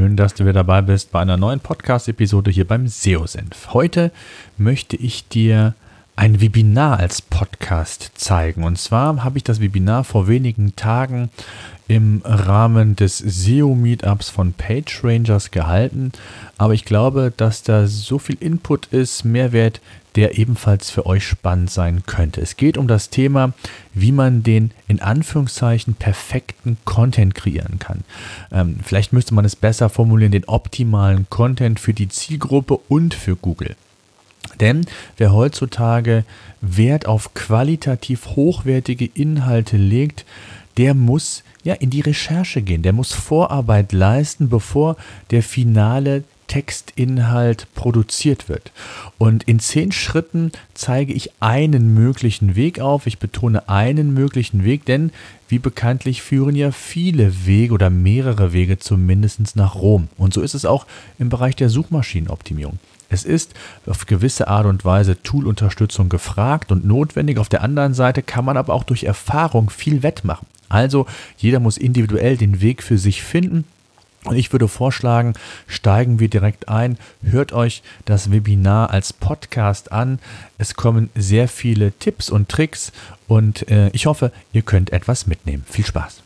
Schön, dass du wieder dabei bist bei einer neuen Podcast-Episode hier beim SEO-Senf. Heute möchte ich dir ein Webinar als Podcast zeigen. Und zwar habe ich das Webinar vor wenigen Tagen im Rahmen des SEO-Meetups von PageRangers gehalten. Aber ich glaube, dass da so viel Input ist, Mehrwert, der ebenfalls für euch spannend sein könnte. Es geht um das Thema, wie man den in Anführungszeichen perfekten Content kreieren kann. Ähm, vielleicht müsste man es besser formulieren, den optimalen Content für die Zielgruppe und für Google. Denn wer heutzutage Wert auf qualitativ hochwertige Inhalte legt, der muss ja in die Recherche gehen, der muss Vorarbeit leisten, bevor der finale Textinhalt produziert wird. Und in zehn Schritten zeige ich einen möglichen Weg auf. Ich betone einen möglichen Weg, denn wie bekanntlich führen ja viele Wege oder mehrere Wege zumindest nach Rom. Und so ist es auch im Bereich der Suchmaschinenoptimierung. Es ist auf gewisse Art und Weise Toolunterstützung gefragt und notwendig. Auf der anderen Seite kann man aber auch durch Erfahrung viel wettmachen. Also jeder muss individuell den Weg für sich finden und ich würde vorschlagen, steigen wir direkt ein. Hört euch das Webinar als Podcast an. Es kommen sehr viele Tipps und Tricks und äh, ich hoffe, ihr könnt etwas mitnehmen. Viel Spaß.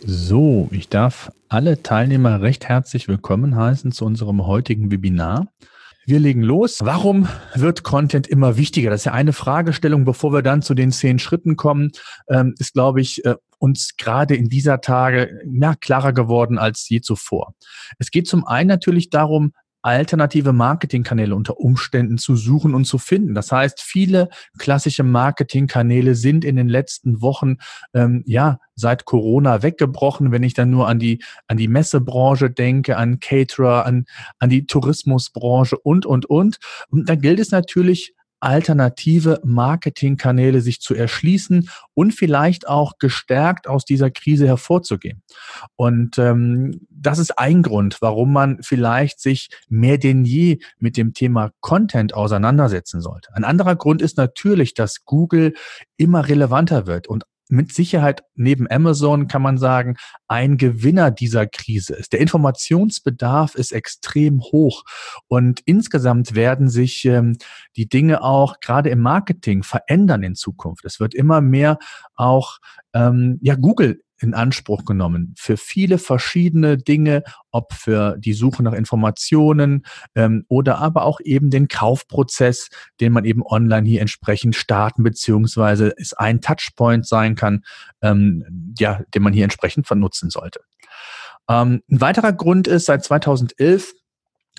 So, ich darf alle Teilnehmer recht herzlich willkommen heißen zu unserem heutigen Webinar. Wir legen los. Warum wird Content immer wichtiger? Das ist ja eine Fragestellung, bevor wir dann zu den zehn Schritten kommen, ähm, ist, glaube ich, äh, uns gerade in dieser Tage ja, klarer geworden als je zuvor. Es geht zum einen natürlich darum, alternative Marketingkanäle unter Umständen zu suchen und zu finden. Das heißt, viele klassische Marketingkanäle sind in den letzten Wochen ähm, ja seit Corona weggebrochen. Wenn ich dann nur an die an die Messebranche denke, an Caterer, an an die Tourismusbranche und und und. Und da gilt es natürlich alternative Marketingkanäle sich zu erschließen und vielleicht auch gestärkt aus dieser Krise hervorzugehen. Und ähm, das ist ein Grund, warum man vielleicht sich mehr denn je mit dem Thema Content auseinandersetzen sollte. Ein anderer Grund ist natürlich, dass Google immer relevanter wird und mit Sicherheit neben Amazon kann man sagen, ein Gewinner dieser Krise ist. Der Informationsbedarf ist extrem hoch und insgesamt werden sich ähm, die Dinge auch gerade im Marketing verändern in Zukunft. Es wird immer mehr auch ähm, ja Google in Anspruch genommen für viele verschiedene Dinge, ob für die Suche nach Informationen ähm, oder aber auch eben den Kaufprozess, den man eben online hier entsprechend starten, beziehungsweise es ein Touchpoint sein kann, ähm, ja, den man hier entsprechend vernutzen sollte. Ähm, ein weiterer Grund ist, seit 2011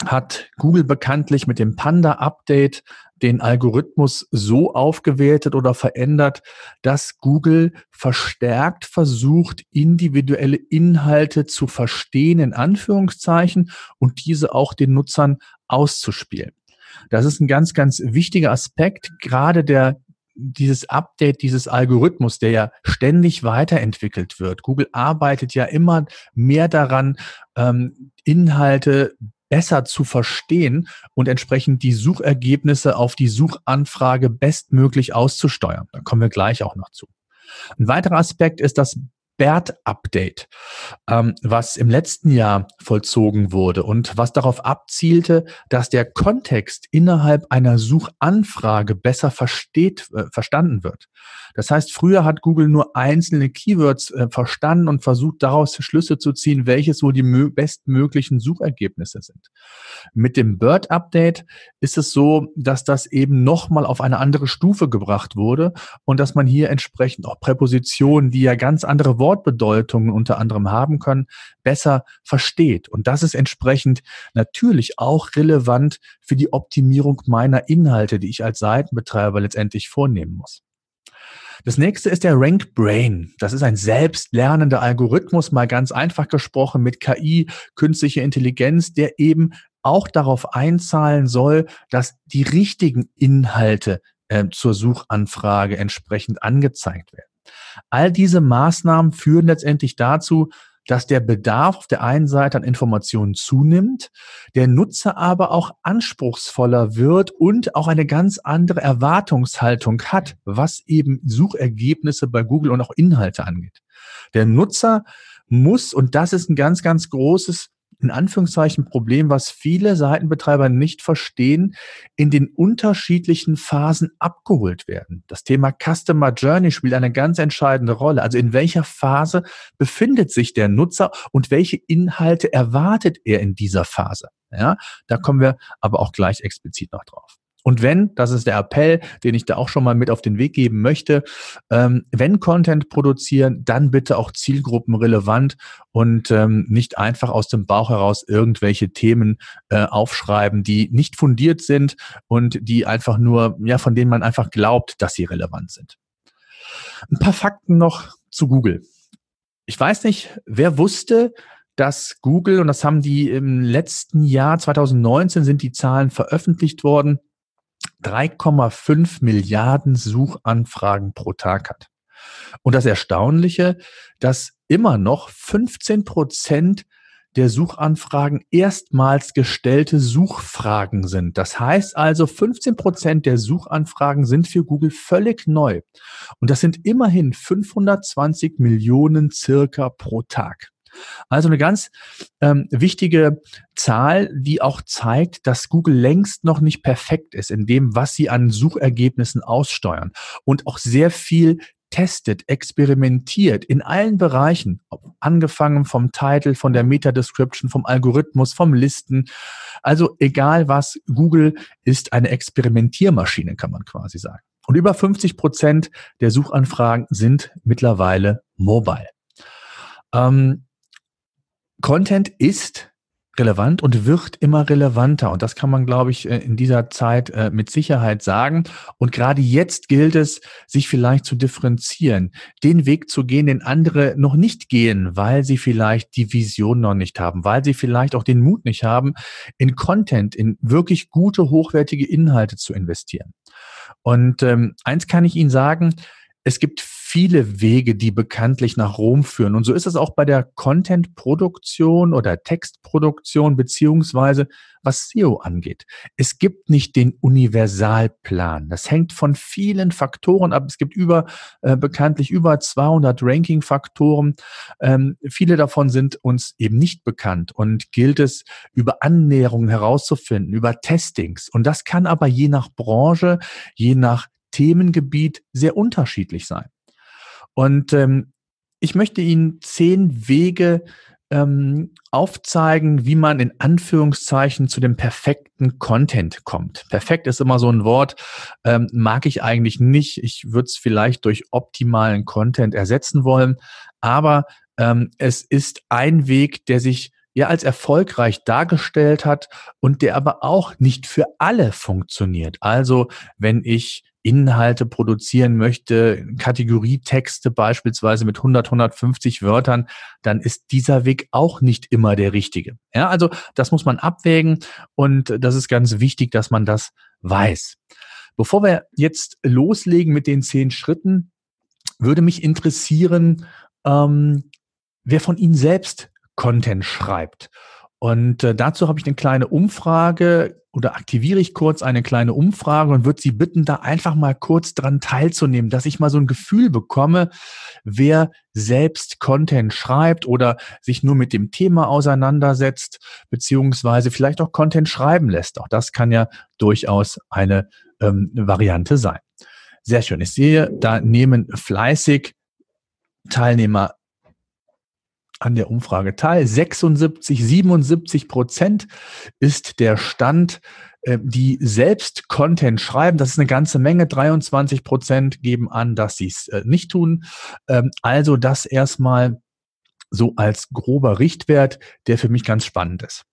hat Google bekanntlich mit dem Panda-Update den Algorithmus so aufgewertet oder verändert, dass Google verstärkt versucht, individuelle Inhalte zu verstehen, in Anführungszeichen, und diese auch den Nutzern auszuspielen. Das ist ein ganz, ganz wichtiger Aspekt, gerade der dieses Update dieses Algorithmus, der ja ständig weiterentwickelt wird. Google arbeitet ja immer mehr daran, ähm, Inhalte besser zu verstehen und entsprechend die Suchergebnisse auf die Suchanfrage bestmöglich auszusteuern. Da kommen wir gleich auch noch zu. Ein weiterer Aspekt ist das BERT-Update, ähm, was im letzten Jahr vollzogen wurde und was darauf abzielte, dass der Kontext innerhalb einer Suchanfrage besser versteht, äh, verstanden wird. Das heißt, früher hat Google nur einzelne Keywords äh, verstanden und versucht daraus Schlüsse zu ziehen, welches wohl die bestmöglichen Suchergebnisse sind. Mit dem BERT-Update ist es so, dass das eben nochmal auf eine andere Stufe gebracht wurde und dass man hier entsprechend auch Präpositionen, die ja ganz andere Wortbedeutungen unter anderem haben können, besser versteht. Und das ist entsprechend natürlich auch relevant für die Optimierung meiner Inhalte, die ich als Seitenbetreiber letztendlich vornehmen muss. Das nächste ist der Rank Brain. Das ist ein selbstlernender Algorithmus, mal ganz einfach gesprochen mit KI, künstliche Intelligenz, der eben auch darauf einzahlen soll, dass die richtigen Inhalte äh, zur Suchanfrage entsprechend angezeigt werden. All diese Maßnahmen führen letztendlich dazu, dass der Bedarf auf der einen Seite an Informationen zunimmt, der Nutzer aber auch anspruchsvoller wird und auch eine ganz andere Erwartungshaltung hat, was eben Suchergebnisse bei Google und auch Inhalte angeht. Der Nutzer muss, und das ist ein ganz, ganz großes in Anführungszeichen Problem, was viele Seitenbetreiber nicht verstehen, in den unterschiedlichen Phasen abgeholt werden. Das Thema Customer Journey spielt eine ganz entscheidende Rolle. Also in welcher Phase befindet sich der Nutzer und welche Inhalte erwartet er in dieser Phase? Ja, da kommen wir aber auch gleich explizit noch drauf. Und wenn, das ist der Appell, den ich da auch schon mal mit auf den Weg geben möchte, ähm, wenn Content produzieren, dann bitte auch zielgruppenrelevant und ähm, nicht einfach aus dem Bauch heraus irgendwelche Themen äh, aufschreiben, die nicht fundiert sind und die einfach nur, ja, von denen man einfach glaubt, dass sie relevant sind. Ein paar Fakten noch zu Google. Ich weiß nicht, wer wusste, dass Google, und das haben die im letzten Jahr, 2019 sind die Zahlen veröffentlicht worden, 3,5 Milliarden Suchanfragen pro Tag hat. Und das Erstaunliche, dass immer noch 15 Prozent der Suchanfragen erstmals gestellte Suchfragen sind. Das heißt also, 15 Prozent der Suchanfragen sind für Google völlig neu. Und das sind immerhin 520 Millionen circa pro Tag. Also eine ganz ähm, wichtige Zahl, die auch zeigt, dass Google längst noch nicht perfekt ist in dem, was sie an Suchergebnissen aussteuern und auch sehr viel testet, experimentiert in allen Bereichen, angefangen vom Title, von der Meta-Description, vom Algorithmus, vom Listen. Also egal was, Google ist eine Experimentiermaschine, kann man quasi sagen. Und über 50 Prozent der Suchanfragen sind mittlerweile mobile. Ähm, Content ist relevant und wird immer relevanter. Und das kann man, glaube ich, äh, in dieser Zeit äh, mit Sicherheit sagen. Und gerade jetzt gilt es, sich vielleicht zu differenzieren, den Weg zu gehen, den andere noch nicht gehen, weil sie vielleicht die Vision noch nicht haben, weil sie vielleicht auch den Mut nicht haben, in Content, in wirklich gute, hochwertige Inhalte zu investieren. Und ähm, eins kann ich Ihnen sagen, es gibt viele Wege, die bekanntlich nach Rom führen. Und so ist es auch bei der Content-Produktion oder Textproduktion beziehungsweise was SEO angeht. Es gibt nicht den Universalplan. Das hängt von vielen Faktoren ab. Es gibt über äh, bekanntlich über 200 Ranking-Faktoren. Ähm, viele davon sind uns eben nicht bekannt und gilt es über Annäherungen herauszufinden, über Testings. Und das kann aber je nach Branche, je nach Themengebiet sehr unterschiedlich sein. Und ähm, ich möchte Ihnen zehn Wege ähm, aufzeigen, wie man in Anführungszeichen zu dem perfekten Content kommt. Perfekt ist immer so ein Wort, ähm, mag ich eigentlich nicht. Ich würde es vielleicht durch optimalen Content ersetzen wollen, aber ähm, es ist ein Weg, der sich ja als erfolgreich dargestellt hat und der aber auch nicht für alle funktioniert. Also wenn ich Inhalte produzieren möchte, Kategorietexte beispielsweise mit 100, 150 Wörtern, dann ist dieser Weg auch nicht immer der richtige. Ja, also das muss man abwägen und das ist ganz wichtig, dass man das weiß. Bevor wir jetzt loslegen mit den zehn Schritten, würde mich interessieren, ähm, wer von Ihnen selbst Content schreibt. Und äh, dazu habe ich eine kleine Umfrage oder aktiviere ich kurz eine kleine Umfrage und würde Sie bitten, da einfach mal kurz dran teilzunehmen, dass ich mal so ein Gefühl bekomme, wer selbst Content schreibt oder sich nur mit dem Thema auseinandersetzt, beziehungsweise vielleicht auch Content schreiben lässt. Auch das kann ja durchaus eine ähm, Variante sein. Sehr schön. Ich sehe, da nehmen fleißig Teilnehmer an der Umfrage teil. 76, 77 Prozent ist der Stand, äh, die selbst Content schreiben. Das ist eine ganze Menge. 23 Prozent geben an, dass sie es äh, nicht tun. Ähm, also das erstmal so als grober Richtwert, der für mich ganz spannend ist.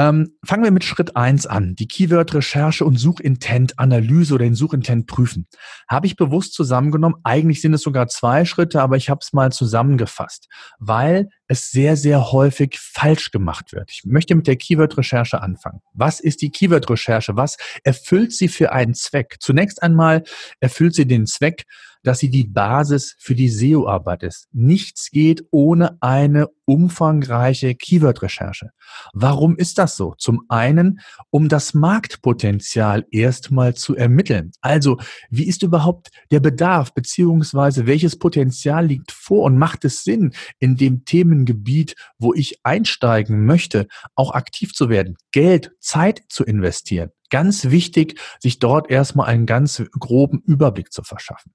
Ähm, fangen wir mit Schritt eins an. Die Keyword-Recherche und Suchintent-Analyse oder den Suchintent prüfen. Habe ich bewusst zusammengenommen. Eigentlich sind es sogar zwei Schritte, aber ich habe es mal zusammengefasst, weil es sehr, sehr häufig falsch gemacht wird. Ich möchte mit der Keyword-Recherche anfangen. Was ist die Keyword-Recherche? Was erfüllt sie für einen Zweck? Zunächst einmal erfüllt sie den Zweck, dass sie die Basis für die SEO-Arbeit ist. Nichts geht ohne eine umfangreiche Keyword-Recherche. Warum ist das so? Zum einen, um das Marktpotenzial erstmal zu ermitteln. Also, wie ist überhaupt der Bedarf, beziehungsweise welches Potenzial liegt vor und macht es Sinn, in dem Themengebiet, wo ich einsteigen möchte, auch aktiv zu werden, Geld, Zeit zu investieren? Ganz wichtig, sich dort erstmal einen ganz groben Überblick zu verschaffen.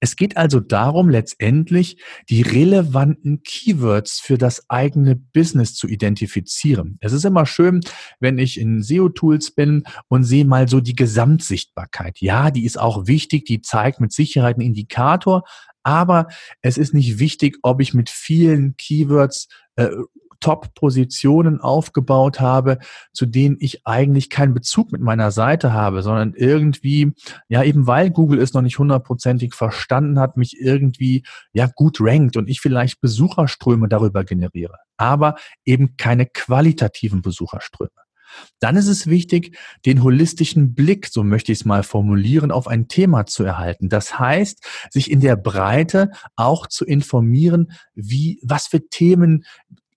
Es geht also darum, letztendlich die relevanten Keywords für das eigene Business zu identifizieren. Es ist immer schön, wenn ich in SEO-Tools bin und sehe mal so die Gesamtsichtbarkeit. Ja, die ist auch wichtig, die zeigt mit Sicherheit einen Indikator, aber es ist nicht wichtig, ob ich mit vielen Keywords äh, Top-Positionen aufgebaut habe, zu denen ich eigentlich keinen Bezug mit meiner Seite habe, sondern irgendwie, ja, eben weil Google es noch nicht hundertprozentig verstanden hat, mich irgendwie, ja, gut rankt und ich vielleicht Besucherströme darüber generiere, aber eben keine qualitativen Besucherströme. Dann ist es wichtig, den holistischen Blick, so möchte ich es mal formulieren, auf ein Thema zu erhalten. Das heißt, sich in der Breite auch zu informieren, wie, was für Themen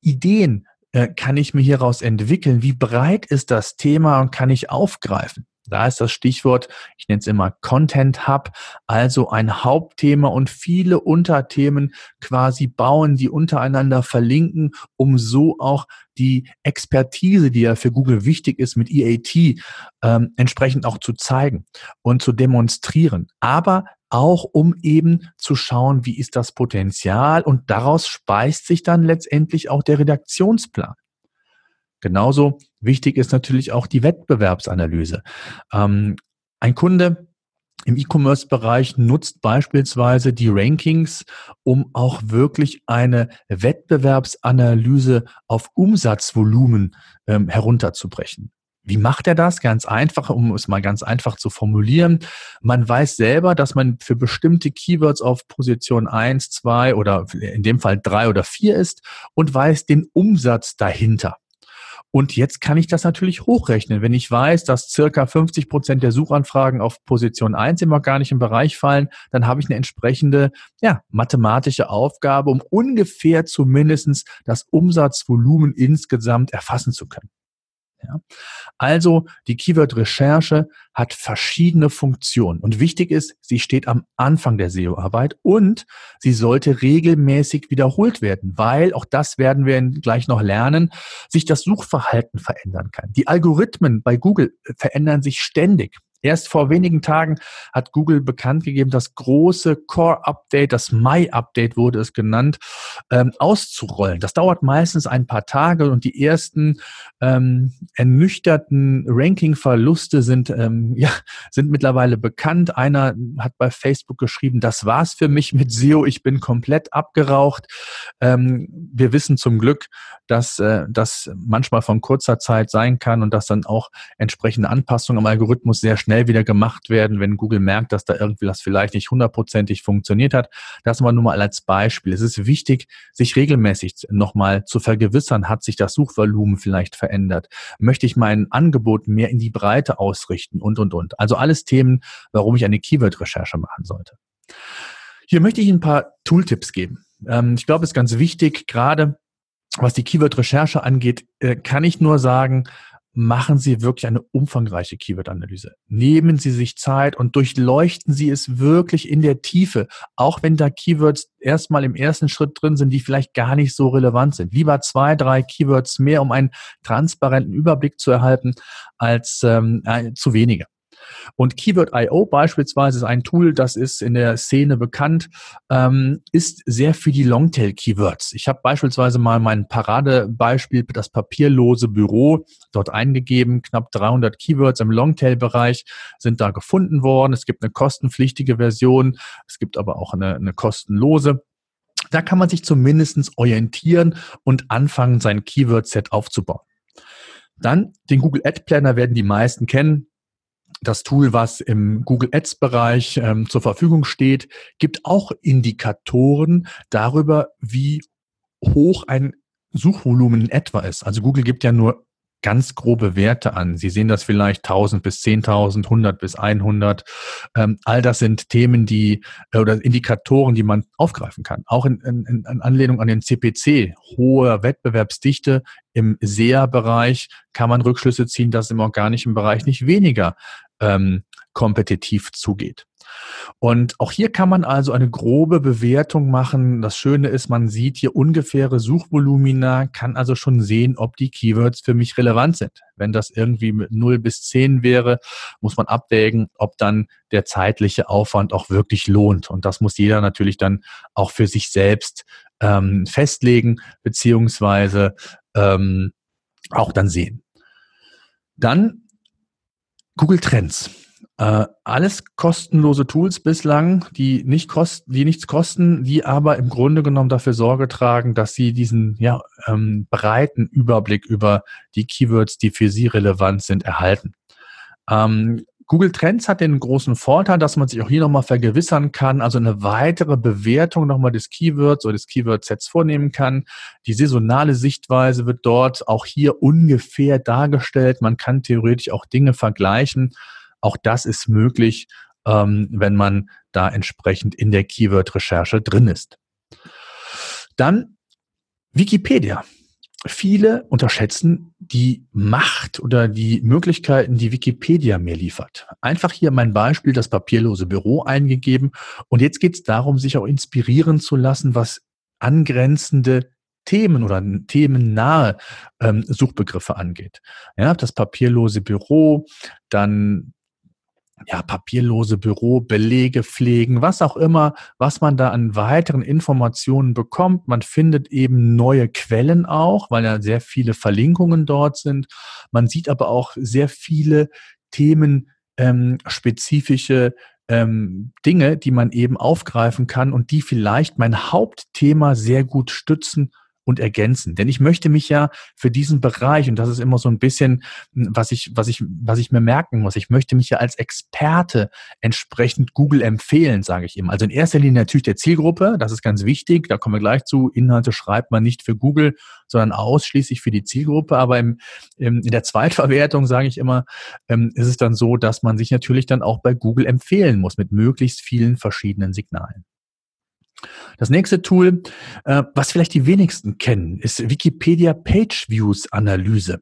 Ideen äh, kann ich mir hieraus entwickeln? Wie breit ist das Thema und kann ich aufgreifen? Da ist das Stichwort, ich nenne es immer Content Hub, also ein Hauptthema und viele Unterthemen quasi bauen, die untereinander verlinken, um so auch die Expertise, die ja für Google wichtig ist, mit EAT ähm, entsprechend auch zu zeigen und zu demonstrieren. Aber auch um eben zu schauen, wie ist das Potenzial und daraus speist sich dann letztendlich auch der Redaktionsplan. Genauso wichtig ist natürlich auch die Wettbewerbsanalyse. Ähm, ein Kunde im E-Commerce-Bereich nutzt beispielsweise die Rankings, um auch wirklich eine Wettbewerbsanalyse auf Umsatzvolumen ähm, herunterzubrechen. Wie macht er das? Ganz einfach, um es mal ganz einfach zu formulieren. Man weiß selber, dass man für bestimmte Keywords auf Position 1, 2 oder in dem Fall 3 oder 4 ist und weiß den Umsatz dahinter. Und jetzt kann ich das natürlich hochrechnen. Wenn ich weiß, dass circa 50 Prozent der Suchanfragen auf Position 1 im organischen Bereich fallen, dann habe ich eine entsprechende ja, mathematische Aufgabe, um ungefähr zumindestens das Umsatzvolumen insgesamt erfassen zu können. Ja. Also die Keyword-Recherche hat verschiedene Funktionen und wichtig ist, sie steht am Anfang der SEO-Arbeit und sie sollte regelmäßig wiederholt werden, weil, auch das werden wir gleich noch lernen, sich das Suchverhalten verändern kann. Die Algorithmen bei Google verändern sich ständig. Erst vor wenigen Tagen hat Google bekannt gegeben, das große Core-Update, das Mai-Update wurde es genannt, ähm, auszurollen. Das dauert meistens ein paar Tage und die ersten ähm, ernüchterten Ranking-Verluste sind, ähm, ja, sind mittlerweile bekannt. Einer hat bei Facebook geschrieben, das war's für mich mit SEO, ich bin komplett abgeraucht. Ähm, wir wissen zum Glück, dass äh, das manchmal von kurzer Zeit sein kann und dass dann auch entsprechende Anpassungen am Algorithmus sehr schnell wieder gemacht werden, wenn Google merkt, dass da irgendwie das vielleicht nicht hundertprozentig funktioniert hat. Das mal nur mal als Beispiel. Es ist wichtig, sich regelmäßig nochmal zu vergewissern, hat sich das Suchvolumen vielleicht verändert? Möchte ich mein Angebot mehr in die Breite ausrichten und, und, und. Also alles Themen, warum ich eine Keyword-Recherche machen sollte. Hier möchte ich ein paar Tooltips geben. Ähm, ich glaube, es ist ganz wichtig, gerade was die Keyword-Recherche angeht, äh, kann ich nur sagen, machen Sie wirklich eine umfangreiche Keyword-Analyse. Nehmen Sie sich Zeit und durchleuchten Sie es wirklich in der Tiefe, auch wenn da Keywords erstmal im ersten Schritt drin sind, die vielleicht gar nicht so relevant sind. Lieber zwei, drei Keywords mehr, um einen transparenten Überblick zu erhalten, als ähm, äh, zu wenige. Und Keyword.io beispielsweise ist ein Tool, das ist in der Szene bekannt, ähm, ist sehr für die Longtail-Keywords. Ich habe beispielsweise mal mein Paradebeispiel, das papierlose Büro, dort eingegeben. Knapp 300 Keywords im Longtail-Bereich sind da gefunden worden. Es gibt eine kostenpflichtige Version, es gibt aber auch eine, eine kostenlose. Da kann man sich zumindest orientieren und anfangen, sein Keyword-Set aufzubauen. Dann den Google Ad Planner werden die meisten kennen. Das Tool, was im Google Ads Bereich ähm, zur Verfügung steht, gibt auch Indikatoren darüber, wie hoch ein Suchvolumen in etwa ist. Also Google gibt ja nur ganz grobe Werte an. Sie sehen das vielleicht 1000 bis 10.000, 100 bis 100. Ähm, all das sind Themen, die äh, oder Indikatoren, die man aufgreifen kann. Auch in, in, in Anlehnung an den CPC, hohe Wettbewerbsdichte im SEA-Bereich kann man Rückschlüsse ziehen, dass im organischen Bereich nicht weniger ähm, kompetitiv zugeht. Und auch hier kann man also eine grobe Bewertung machen. Das Schöne ist, man sieht hier ungefähre Suchvolumina, kann also schon sehen, ob die Keywords für mich relevant sind. Wenn das irgendwie mit 0 bis 10 wäre, muss man abwägen, ob dann der zeitliche Aufwand auch wirklich lohnt. Und das muss jeder natürlich dann auch für sich selbst ähm, festlegen, beziehungsweise ähm, auch dann sehen. Dann Google Trends. Äh, alles kostenlose Tools bislang, die nicht kosten, die nichts kosten, die aber im Grunde genommen dafür Sorge tragen, dass sie diesen ja, ähm, breiten Überblick über die Keywords, die für sie relevant sind, erhalten. Ähm, Google Trends hat den großen Vorteil, dass man sich auch hier nochmal vergewissern kann, also eine weitere Bewertung nochmal des Keywords oder des Keyword-Sets vornehmen kann. Die saisonale Sichtweise wird dort auch hier ungefähr dargestellt. Man kann theoretisch auch Dinge vergleichen. Auch das ist möglich, ähm, wenn man da entsprechend in der Keyword-Recherche drin ist. Dann Wikipedia. Viele unterschätzen die Macht oder die Möglichkeiten, die Wikipedia mir liefert. Einfach hier mein Beispiel, das papierlose Büro eingegeben. Und jetzt geht es darum, sich auch inspirieren zu lassen, was angrenzende Themen oder themennahe ähm, Suchbegriffe angeht. Ja, das papierlose Büro, dann ja, papierlose Büro, Belege pflegen, was auch immer, was man da an weiteren Informationen bekommt. Man findet eben neue Quellen auch, weil ja sehr viele Verlinkungen dort sind. Man sieht aber auch sehr viele themenspezifische ähm, Dinge, die man eben aufgreifen kann und die vielleicht mein Hauptthema sehr gut stützen und ergänzen. Denn ich möchte mich ja für diesen Bereich, und das ist immer so ein bisschen, hm, was ich, was ich, was ich mir merken muss, ich möchte mich ja als Experte entsprechend Google empfehlen, sage ich immer. Also in erster Linie natürlich der Zielgruppe, das ist ganz wichtig, da kommen wir gleich zu. Inhalte schreibt man nicht für Google, sondern ausschließlich für die Zielgruppe. Aber im, im, in der Zweitverwertung, sage ich immer, ähm, ist es dann so, dass man sich natürlich dann auch bei Google empfehlen muss mit möglichst vielen verschiedenen Signalen. Das nächste Tool, äh, was vielleicht die wenigsten kennen, ist Wikipedia Page Views Analyse.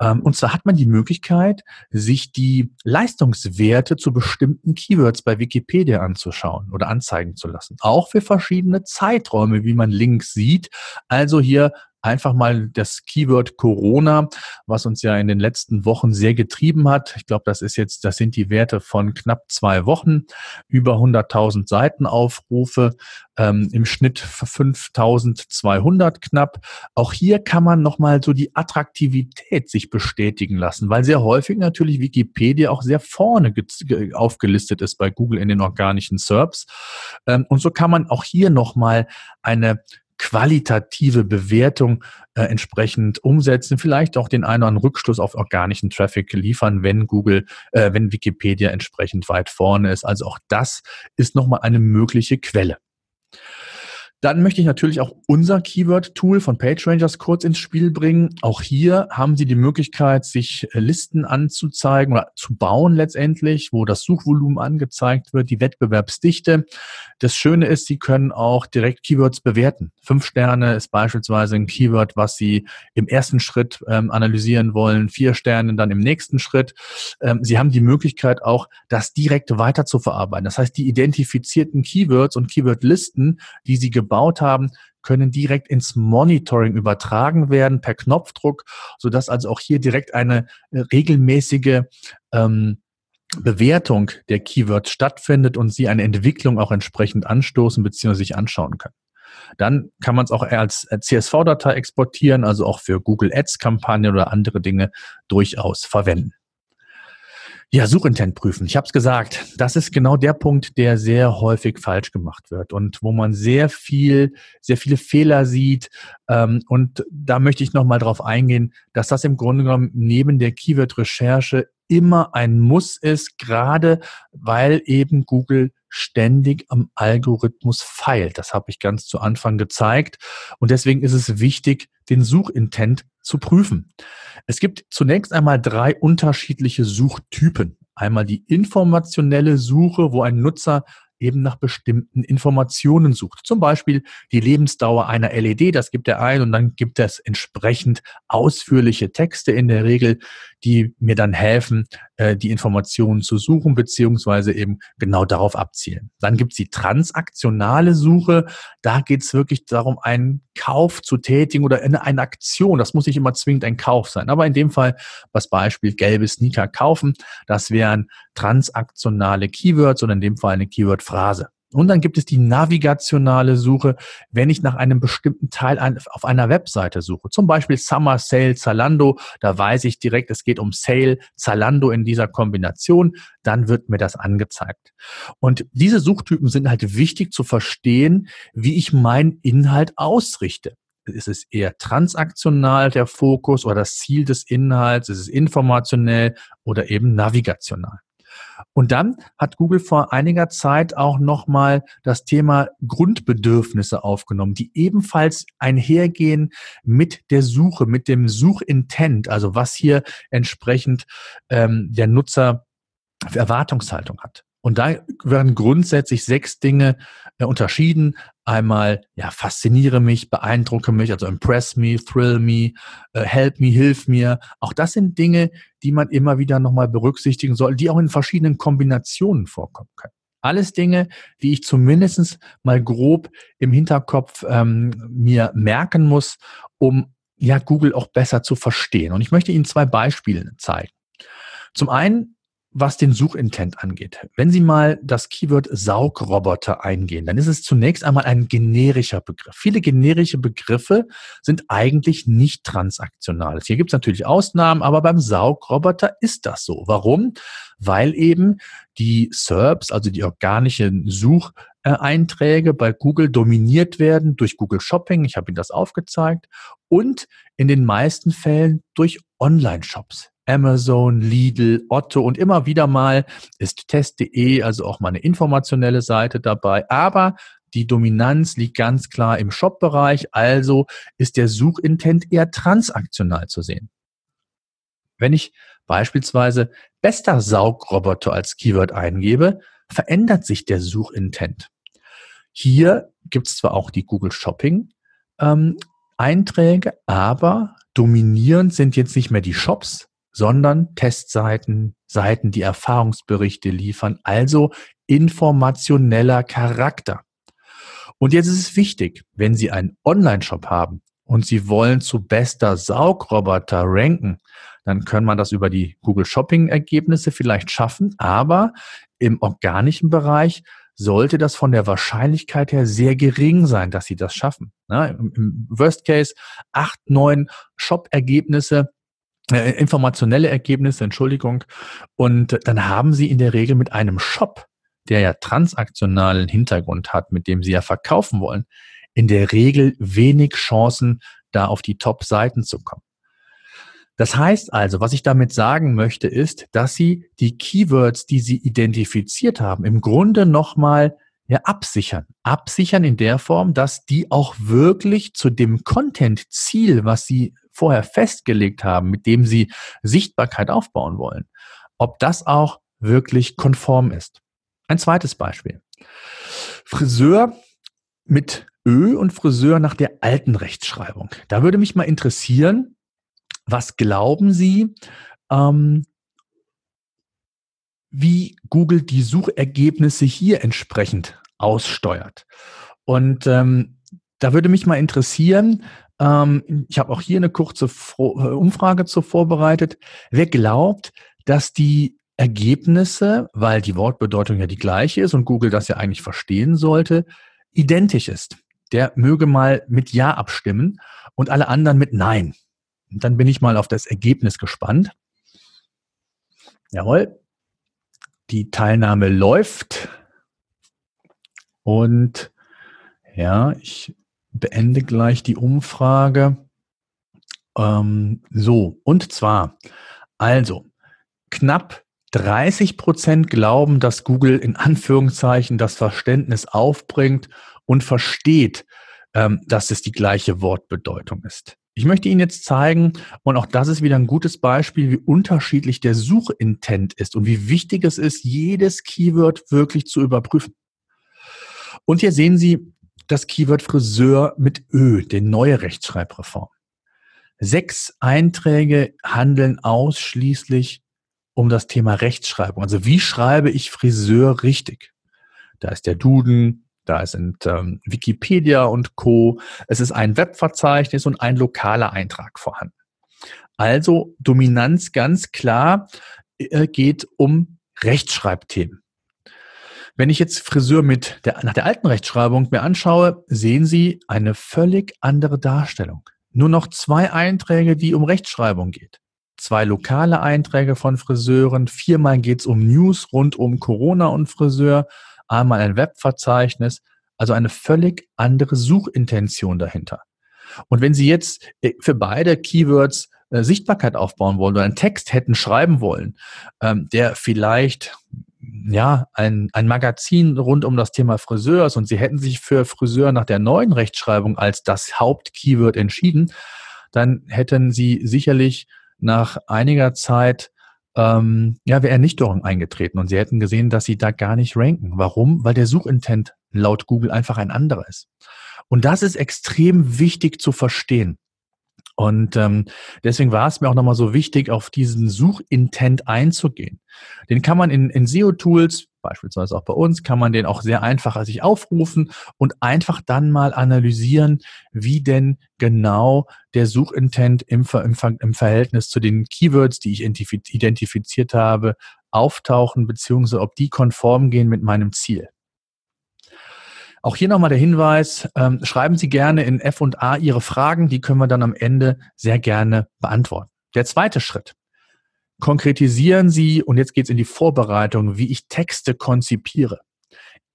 Ähm, und zwar hat man die Möglichkeit, sich die Leistungswerte zu bestimmten Keywords bei Wikipedia anzuschauen oder anzeigen zu lassen. Auch für verschiedene Zeiträume, wie man links sieht. Also hier einfach mal das Keyword Corona, was uns ja in den letzten Wochen sehr getrieben hat. Ich glaube, das ist jetzt, das sind die Werte von knapp zwei Wochen, über 100.000 Seitenaufrufe, ähm, im Schnitt 5.200 knapp. Auch hier kann man nochmal so die Attraktivität sich bestätigen lassen, weil sehr häufig natürlich Wikipedia auch sehr vorne aufgelistet ist bei Google in den organischen SERPs. Ähm, und so kann man auch hier nochmal eine qualitative Bewertung äh, entsprechend umsetzen, vielleicht auch den einen oder anderen Rückschluss auf organischen Traffic liefern, wenn Google, äh, wenn Wikipedia entsprechend weit vorne ist. Also auch das ist nochmal eine mögliche Quelle. Dann möchte ich natürlich auch unser Keyword-Tool von PageRangers kurz ins Spiel bringen. Auch hier haben Sie die Möglichkeit, sich äh, Listen anzuzeigen oder zu bauen letztendlich, wo das Suchvolumen angezeigt wird, die Wettbewerbsdichte. Das Schöne ist, Sie können auch direkt Keywords bewerten. Fünf Sterne ist beispielsweise ein Keyword, was Sie im ersten Schritt ähm, analysieren wollen, vier Sterne dann im nächsten Schritt. Ähm, Sie haben die Möglichkeit auch, das direkt weiter zu verarbeiten. Das heißt, die identifizierten Keywords und Keywordlisten, die Sie gebaut haben, können direkt ins Monitoring übertragen werden per Knopfdruck, sodass also auch hier direkt eine äh, regelmäßige ähm, Bewertung der Keywords stattfindet und Sie eine Entwicklung auch entsprechend anstoßen bzw. sich anschauen können. Dann kann man es auch als CSV-Datei exportieren, also auch für Google Ads-Kampagnen oder andere Dinge durchaus verwenden. Ja, Suchintent prüfen. Ich habe es gesagt. Das ist genau der Punkt, der sehr häufig falsch gemacht wird und wo man sehr viel, sehr viele Fehler sieht. Ähm, und da möchte ich nochmal drauf eingehen, dass das im Grunde genommen neben der Keyword-Recherche immer ein Muss ist, gerade weil eben Google ständig am Algorithmus feilt. Das habe ich ganz zu Anfang gezeigt. Und deswegen ist es wichtig, den Suchintent zu prüfen. Es gibt zunächst einmal drei unterschiedliche Suchtypen. Einmal die informationelle Suche, wo ein Nutzer eben nach bestimmten Informationen sucht. Zum Beispiel die Lebensdauer einer LED, das gibt er ein und dann gibt es entsprechend ausführliche Texte in der Regel, die mir dann helfen, äh, die Informationen zu suchen, beziehungsweise eben genau darauf abzielen. Dann gibt es die transaktionale Suche. Da geht es wirklich darum, einen Kauf zu tätigen oder eine, eine Aktion. Das muss nicht immer zwingend ein Kauf sein. Aber in dem Fall, was Beispiel gelbe Sneaker kaufen, das wären transaktionale Keywords oder in dem Fall eine Keyword-Phrase. Und dann gibt es die navigationale Suche, wenn ich nach einem bestimmten Teil auf einer Webseite suche. Zum Beispiel Summer Sale Zalando. Da weiß ich direkt, es geht um Sale Zalando in dieser Kombination. Dann wird mir das angezeigt. Und diese Suchtypen sind halt wichtig zu verstehen, wie ich meinen Inhalt ausrichte. Ist es eher transaktional der Fokus oder das Ziel des Inhalts? Ist es informationell oder eben navigational? Und dann hat Google vor einiger Zeit auch nochmal das Thema Grundbedürfnisse aufgenommen, die ebenfalls einhergehen mit der Suche, mit dem Suchintent, also was hier entsprechend ähm, der Nutzer für Erwartungshaltung hat. Und da werden grundsätzlich sechs Dinge unterschieden. Einmal, ja, fasziniere mich, beeindrucke mich, also impress me, thrill me, äh, help me, hilf mir. Auch das sind Dinge, die man immer wieder nochmal berücksichtigen soll, die auch in verschiedenen Kombinationen vorkommen können. Alles Dinge, die ich zumindest mal grob im Hinterkopf ähm, mir merken muss, um ja Google auch besser zu verstehen. Und ich möchte Ihnen zwei Beispiele zeigen. Zum einen was den Suchintent angeht. Wenn Sie mal das Keyword Saugroboter eingehen, dann ist es zunächst einmal ein generischer Begriff. Viele generische Begriffe sind eigentlich nicht transaktional. Hier gibt es natürlich Ausnahmen, aber beim Saugroboter ist das so. Warum? Weil eben die SERPs, also die organischen Sucheinträge bei Google dominiert werden durch Google Shopping. Ich habe Ihnen das aufgezeigt. Und in den meisten Fällen durch Online-Shops. Amazon, Lidl, Otto und immer wieder mal ist test.de, also auch mal eine informationelle Seite dabei. Aber die Dominanz liegt ganz klar im Shop-Bereich, also ist der Suchintent eher transaktional zu sehen. Wenn ich beispielsweise bester Saugroboter als Keyword eingebe, verändert sich der Suchintent. Hier gibt es zwar auch die Google Shopping ähm, Einträge, aber dominierend sind jetzt nicht mehr die Shops, sondern Testseiten, Seiten, die Erfahrungsberichte liefern, also informationeller Charakter. Und jetzt ist es wichtig, wenn Sie einen Online-Shop haben und Sie wollen zu bester Saugroboter ranken, dann kann man das über die Google Shopping Ergebnisse vielleicht schaffen, aber im organischen Bereich sollte das von der Wahrscheinlichkeit her sehr gering sein, dass Sie das schaffen. Im Worst Case acht, neun Shop-Ergebnisse äh, informationelle Ergebnisse, Entschuldigung. Und dann haben Sie in der Regel mit einem Shop, der ja transaktionalen Hintergrund hat, mit dem Sie ja verkaufen wollen, in der Regel wenig Chancen, da auf die Top-Seiten zu kommen. Das heißt also, was ich damit sagen möchte, ist, dass Sie die Keywords, die Sie identifiziert haben, im Grunde nochmal ja, absichern. Absichern in der Form, dass die auch wirklich zu dem Content-Ziel, was Sie vorher festgelegt haben, mit dem sie Sichtbarkeit aufbauen wollen, ob das auch wirklich konform ist. Ein zweites Beispiel. Friseur mit Ö und Friseur nach der alten Rechtschreibung. Da würde mich mal interessieren, was glauben Sie, ähm, wie Google die Suchergebnisse hier entsprechend aussteuert? Und ähm, da würde mich mal interessieren, ähm, ich habe auch hier eine kurze äh, Umfrage zu vorbereitet. Wer glaubt, dass die Ergebnisse, weil die Wortbedeutung ja die gleiche ist und Google das ja eigentlich verstehen sollte, identisch ist. Der möge mal mit Ja abstimmen und alle anderen mit Nein. Und dann bin ich mal auf das Ergebnis gespannt. Jawohl, die Teilnahme läuft. Und ja, ich beende gleich die Umfrage. Ähm, so, und zwar, also, knapp 30 Prozent glauben, dass Google in Anführungszeichen das Verständnis aufbringt und versteht, ähm, dass es die gleiche Wortbedeutung ist. Ich möchte Ihnen jetzt zeigen, und auch das ist wieder ein gutes Beispiel, wie unterschiedlich der Suchintent ist und wie wichtig es ist, jedes Keyword wirklich zu überprüfen. Und hier sehen Sie das Keyword Friseur mit Ö, die neue Rechtschreibreform. Sechs Einträge handeln ausschließlich um das Thema Rechtschreibung. Also wie schreibe ich Friseur richtig? Da ist der Duden, da sind ähm, Wikipedia und Co. Es ist ein Webverzeichnis und ein lokaler Eintrag vorhanden. Also Dominanz ganz klar äh, geht um Rechtschreibthemen. Wenn ich jetzt Friseur mit der, nach der alten Rechtschreibung mir anschaue, sehen Sie eine völlig andere Darstellung. Nur noch zwei Einträge, die um Rechtschreibung geht. Zwei lokale Einträge von Friseuren. Viermal geht es um News rund um Corona und Friseur einmal ein Webverzeichnis, also eine völlig andere Suchintention dahinter. Und wenn Sie jetzt äh, für beide Keywords äh, Sichtbarkeit aufbauen wollen oder einen Text hätten schreiben wollen, ähm, der vielleicht ja ein, ein Magazin rund um das Thema Friseurs und Sie hätten sich für Friseur nach der neuen Rechtschreibung als das Hauptkeyword entschieden, dann hätten Sie sicherlich nach einiger Zeit ähm, ja, wäre Ernüchterung eingetreten und sie hätten gesehen, dass sie da gar nicht ranken. Warum? Weil der Suchintent laut Google einfach ein anderer ist. Und das ist extrem wichtig zu verstehen. Und ähm, deswegen war es mir auch nochmal so wichtig, auf diesen Suchintent einzugehen. Den kann man in, in SEO-Tools, beispielsweise auch bei uns, kann man den auch sehr einfach sich aufrufen und einfach dann mal analysieren, wie denn genau der Suchintent im, im, im Verhältnis zu den Keywords, die ich identifiziert habe, auftauchen, beziehungsweise ob die konform gehen mit meinem Ziel. Auch hier nochmal der Hinweis, ähm, schreiben Sie gerne in F und A Ihre Fragen, die können wir dann am Ende sehr gerne beantworten. Der zweite Schritt. Konkretisieren Sie, und jetzt geht es in die Vorbereitung, wie ich Texte konzipiere.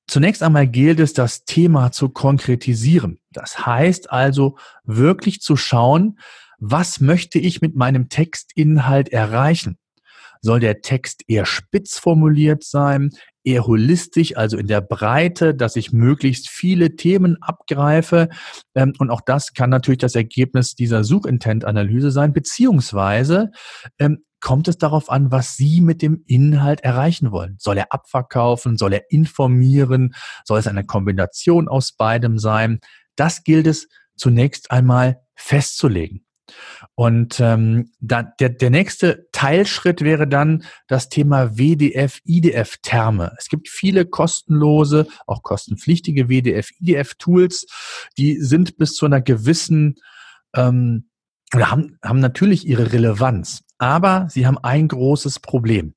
Zunächst einmal gilt es, das Thema zu konkretisieren. Das heißt also wirklich zu schauen, was möchte ich mit meinem Textinhalt erreichen? Soll der Text eher spitz formuliert sein, eher holistisch, also in der Breite, dass ich möglichst viele Themen abgreife. Ähm, und auch das kann natürlich das Ergebnis dieser Suchintent-Analyse sein, beziehungsweise ähm, kommt es darauf an, was Sie mit dem Inhalt erreichen wollen. Soll er abverkaufen? Soll er informieren? Soll es eine Kombination aus beidem sein? Das gilt es zunächst einmal festzulegen. Und ähm, da, der, der nächste Teilschritt wäre dann das Thema WDF, IDF-Terme. Es gibt viele kostenlose, auch kostenpflichtige WDF, IDF-Tools, die sind bis zu einer gewissen ähm, haben, haben natürlich ihre Relevanz, aber sie haben ein großes Problem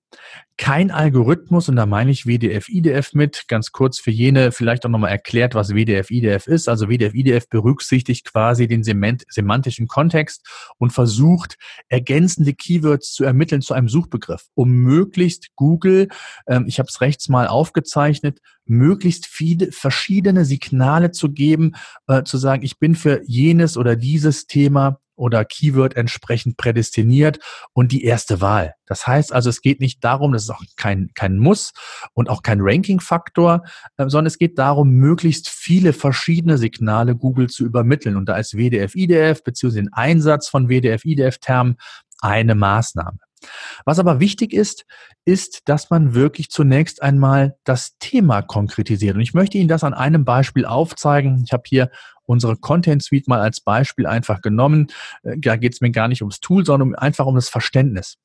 kein Algorithmus, und da meine ich WDF, IDF mit, ganz kurz für jene vielleicht auch nochmal erklärt, was WDF, IDF ist. Also WDF, IDF berücksichtigt quasi den semantischen Kontext und versucht, ergänzende Keywords zu ermitteln zu einem Suchbegriff, um möglichst Google, ähm, ich habe es rechts mal aufgezeichnet, möglichst viele verschiedene Signale zu geben, äh, zu sagen, ich bin für jenes oder dieses Thema oder Keyword entsprechend prädestiniert und die erste Wahl. Das heißt also, es geht nicht darum, das ist auch kein, kein Muss und auch kein Ranking-Faktor, äh, sondern es geht darum, möglichst viele verschiedene Signale Google zu übermitteln. Und da ist WDF, IDF beziehungsweise den Einsatz von WDF, IDF-Termen eine Maßnahme. Was aber wichtig ist, ist, dass man wirklich zunächst einmal das Thema konkretisiert. Und ich möchte Ihnen das an einem Beispiel aufzeigen. Ich habe hier unsere Content Suite mal als Beispiel einfach genommen. Äh, da geht es mir gar nicht ums Tool, sondern einfach um das Verständnis.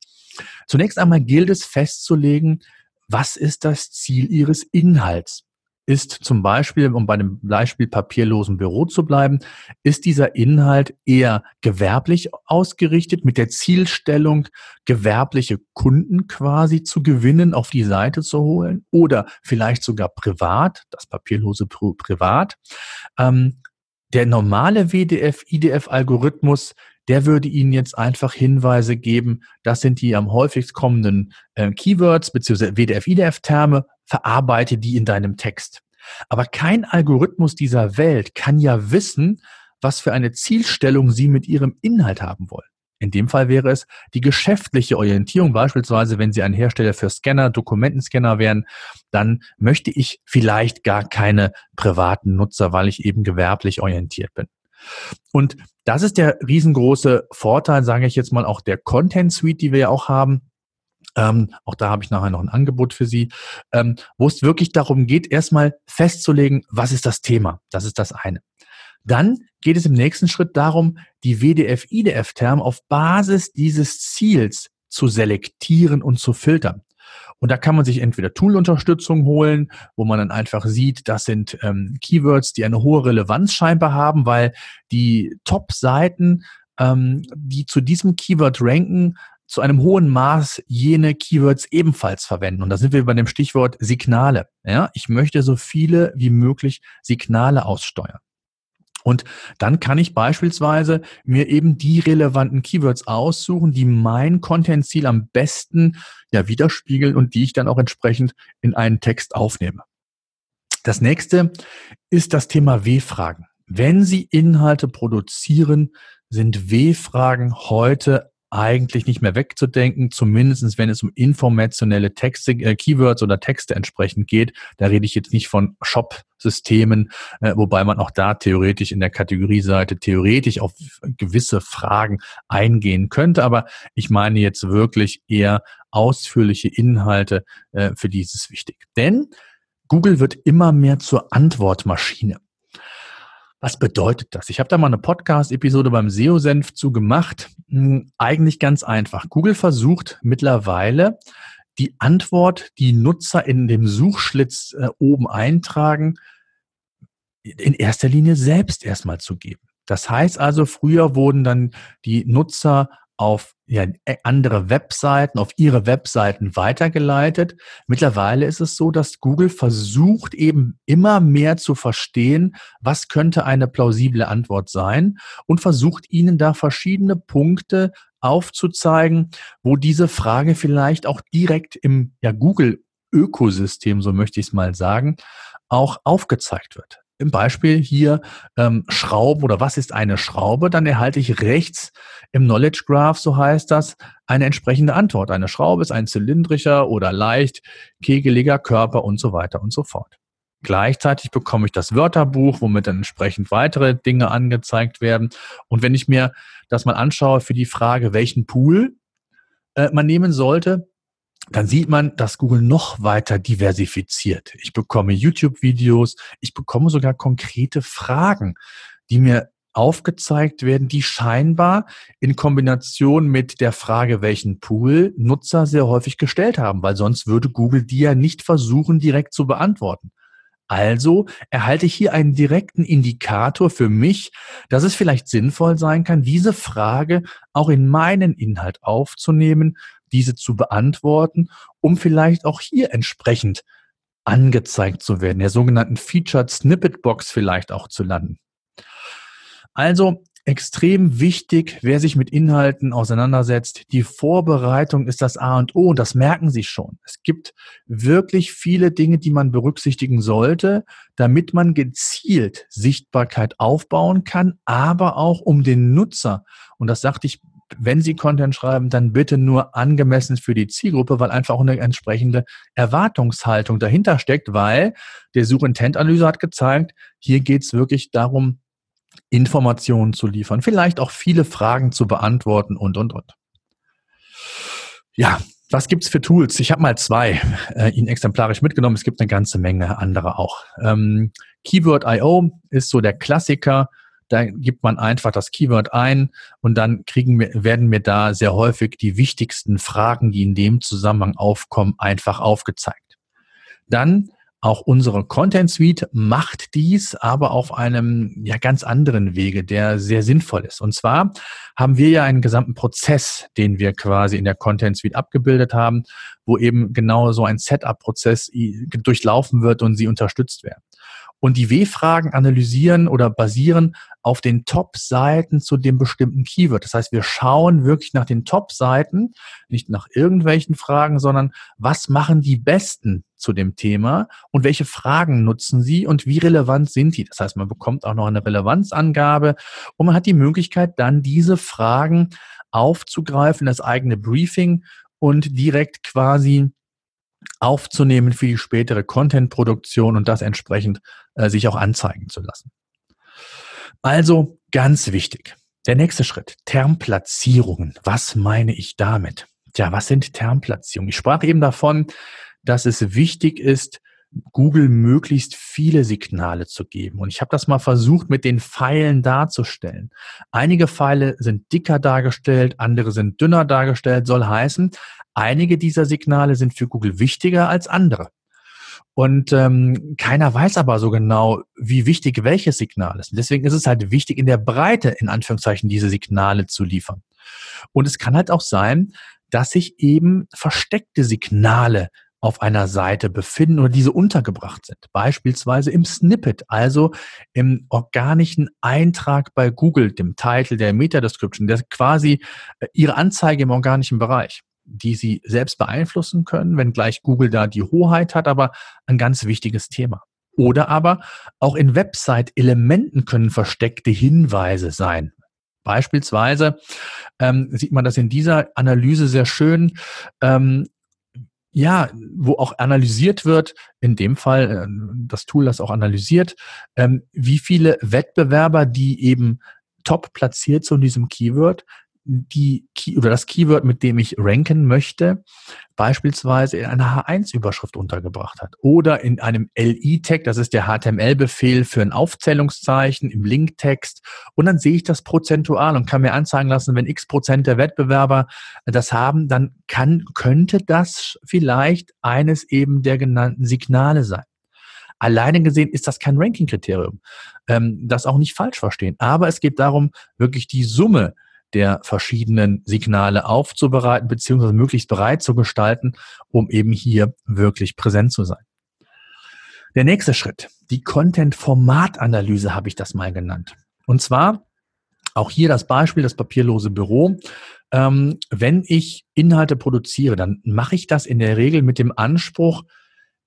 Zunächst einmal gilt es festzulegen, was ist das Ziel Ihres Inhalts? Ist zum Beispiel, um bei dem Beispiel papierlosen Büro zu bleiben, ist dieser Inhalt eher gewerblich ausgerichtet mit der Zielstellung, gewerbliche Kunden quasi zu gewinnen, auf die Seite zu holen oder vielleicht sogar privat, das papierlose Privat. Ähm, der normale WDF-IDF-Algorithmus, der würde Ihnen jetzt einfach Hinweise geben, das sind die am häufigst kommenden äh, Keywords bzw. WDF-IDF-Terme, verarbeite die in deinem Text. Aber kein Algorithmus dieser Welt kann ja wissen, was für eine Zielstellung Sie mit Ihrem Inhalt haben wollen. In dem Fall wäre es die geschäftliche Orientierung. Beispielsweise, wenn Sie ein Hersteller für Scanner, Dokumentenscanner wären, dann möchte ich vielleicht gar keine privaten Nutzer, weil ich eben gewerblich orientiert bin. Und das ist der riesengroße Vorteil, sage ich jetzt mal, auch der Content Suite, die wir ja auch haben. Ähm, auch da habe ich nachher noch ein Angebot für Sie, ähm, wo es wirklich darum geht, erstmal festzulegen, was ist das Thema. Das ist das eine. Dann geht es im nächsten Schritt darum, die WDF-IDF-Term auf Basis dieses Ziels zu selektieren und zu filtern. Und da kann man sich entweder Tool-Unterstützung holen, wo man dann einfach sieht, das sind ähm, Keywords, die eine hohe Relevanz scheinbar haben, weil die Top-Seiten, ähm, die zu diesem Keyword ranken, zu einem hohen Maß jene Keywords ebenfalls verwenden. Und da sind wir bei dem Stichwort Signale. Ja, ich möchte so viele wie möglich Signale aussteuern. Und dann kann ich beispielsweise mir eben die relevanten Keywords aussuchen, die mein Content-Ziel am besten ja widerspiegeln und die ich dann auch entsprechend in einen Text aufnehme. Das nächste ist das Thema W-Fragen. Wenn Sie Inhalte produzieren, sind W-Fragen heute eigentlich nicht mehr wegzudenken, zumindestens wenn es um informationelle Texte, äh, Keywords oder Texte entsprechend geht. Da rede ich jetzt nicht von Shop-Systemen, äh, wobei man auch da theoretisch in der Kategorieseite theoretisch auf gewisse Fragen eingehen könnte. Aber ich meine jetzt wirklich eher ausführliche Inhalte, äh, für die ist es wichtig. Denn Google wird immer mehr zur Antwortmaschine. Was bedeutet das? Ich habe da mal eine Podcast-Episode beim SEO-Senf zu gemacht. Hm, eigentlich ganz einfach. Google versucht mittlerweile die Antwort, die Nutzer in dem Suchschlitz äh, oben eintragen, in erster Linie selbst erstmal zu geben. Das heißt also, früher wurden dann die Nutzer auf ja, äh, andere Webseiten, auf ihre Webseiten weitergeleitet. Mittlerweile ist es so, dass Google versucht eben immer mehr zu verstehen, was könnte eine plausible Antwort sein und versucht ihnen da verschiedene Punkte aufzuzeigen, wo diese Frage vielleicht auch direkt im ja, Google-Ökosystem, so möchte ich es mal sagen, auch aufgezeigt wird im Beispiel hier ähm, Schrauben oder was ist eine Schraube, dann erhalte ich rechts im Knowledge Graph, so heißt das, eine entsprechende Antwort. Eine Schraube ist ein zylindrischer oder leicht kegeliger Körper und so weiter und so fort. Gleichzeitig bekomme ich das Wörterbuch, womit dann entsprechend weitere Dinge angezeigt werden. Und wenn ich mir das mal anschaue für die Frage, welchen Pool äh, man nehmen sollte, dann sieht man, dass Google noch weiter diversifiziert. Ich bekomme YouTube-Videos, ich bekomme sogar konkrete Fragen, die mir aufgezeigt werden, die scheinbar in Kombination mit der Frage, welchen Pool Nutzer sehr häufig gestellt haben, weil sonst würde Google die ja nicht versuchen, direkt zu beantworten. Also erhalte ich hier einen direkten Indikator für mich, dass es vielleicht sinnvoll sein kann, diese Frage auch in meinen Inhalt aufzunehmen, diese zu beantworten, um vielleicht auch hier entsprechend angezeigt zu werden, der sogenannten Featured Snippet Box vielleicht auch zu landen. Also extrem wichtig, wer sich mit Inhalten auseinandersetzt. Die Vorbereitung ist das A und O und das merken Sie schon. Es gibt wirklich viele Dinge, die man berücksichtigen sollte, damit man gezielt Sichtbarkeit aufbauen kann, aber auch um den Nutzer, und das sagte ich wenn Sie Content schreiben, dann bitte nur angemessen für die Zielgruppe, weil einfach eine entsprechende Erwartungshaltung dahinter steckt, weil der Suchintent-Analyse hat gezeigt, hier geht es wirklich darum, Informationen zu liefern, vielleicht auch viele Fragen zu beantworten und, und, und. Ja, was gibt's für Tools? Ich habe mal zwei äh, Ihnen exemplarisch mitgenommen. Es gibt eine ganze Menge andere auch. Ähm, Keyword.io ist so der Klassiker da gibt man einfach das Keyword ein und dann kriegen wir, werden mir da sehr häufig die wichtigsten Fragen, die in dem Zusammenhang aufkommen, einfach aufgezeigt. Dann auch unsere Content Suite macht dies, aber auf einem ja ganz anderen Wege, der sehr sinnvoll ist. Und zwar haben wir ja einen gesamten Prozess, den wir quasi in der Content Suite abgebildet haben, wo eben genau so ein Setup-Prozess durchlaufen wird und sie unterstützt werden. Und die W-Fragen analysieren oder basieren auf den Top-Seiten zu dem bestimmten Keyword. Das heißt, wir schauen wirklich nach den Top-Seiten, nicht nach irgendwelchen Fragen, sondern was machen die Besten zu dem Thema und welche Fragen nutzen sie und wie relevant sind die. Das heißt, man bekommt auch noch eine Relevanzangabe und man hat die Möglichkeit, dann diese Fragen aufzugreifen, das eigene Briefing und direkt quasi aufzunehmen für die spätere Content-Produktion und das entsprechend äh, sich auch anzeigen zu lassen. Also ganz wichtig. Der nächste Schritt, Termplatzierungen. Was meine ich damit? Tja, was sind Termplatzierungen? Ich sprach eben davon, dass es wichtig ist, Google möglichst viele Signale zu geben. Und ich habe das mal versucht, mit den Pfeilen darzustellen. Einige Pfeile sind dicker dargestellt, andere sind dünner dargestellt, soll heißen, einige dieser Signale sind für Google wichtiger als andere. Und ähm, keiner weiß aber so genau, wie wichtig welches Signal ist. deswegen ist es halt wichtig, in der Breite, in Anführungszeichen, diese Signale zu liefern. Und es kann halt auch sein, dass sich eben versteckte Signale auf einer Seite befinden oder diese untergebracht sind. Beispielsweise im Snippet, also im organischen Eintrag bei Google, dem Titel der Meta-Description, der quasi äh, ihre Anzeige im organischen Bereich, die sie selbst beeinflussen können, wenngleich Google da die Hoheit hat, aber ein ganz wichtiges Thema. Oder aber auch in Website-Elementen können versteckte Hinweise sein. Beispielsweise ähm, sieht man das in dieser Analyse sehr schön. Ähm, ja, wo auch analysiert wird, in dem Fall äh, das Tool, das auch analysiert, ähm, wie viele Wettbewerber, die eben top platziert zu diesem Keyword, die Key oder das Keyword, mit dem ich ranken möchte, beispielsweise in einer H1-Überschrift untergebracht hat oder in einem LI-Tag, das ist der HTML-Befehl für ein Aufzählungszeichen im Linktext und dann sehe ich das prozentual und kann mir anzeigen lassen, wenn x Prozent der Wettbewerber das haben, dann kann, könnte das vielleicht eines eben der genannten Signale sein. Alleine gesehen ist das kein Ranking-Kriterium. Ähm, das auch nicht falsch verstehen. Aber es geht darum, wirklich die Summe der verschiedenen Signale aufzubereiten, beziehungsweise möglichst bereit zu gestalten, um eben hier wirklich präsent zu sein. Der nächste Schritt, die Content-Format-Analyse habe ich das mal genannt. Und zwar auch hier das Beispiel, das papierlose Büro. Ähm, wenn ich Inhalte produziere, dann mache ich das in der Regel mit dem Anspruch,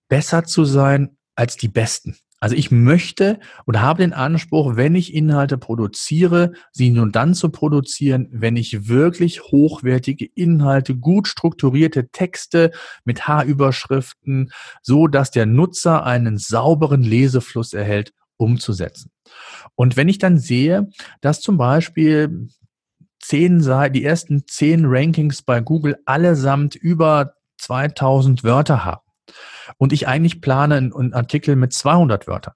besser zu sein als die Besten. Also ich möchte oder habe den Anspruch, wenn ich Inhalte produziere, sie nur dann zu produzieren, wenn ich wirklich hochwertige Inhalte, gut strukturierte Texte mit H-Überschriften, so dass der Nutzer einen sauberen Lesefluss erhält, umzusetzen. Und wenn ich dann sehe, dass zum Beispiel zehn Seiten, die ersten zehn Rankings bei Google allesamt über 2000 Wörter haben, und ich eigentlich plane einen Artikel mit 200 Wörtern,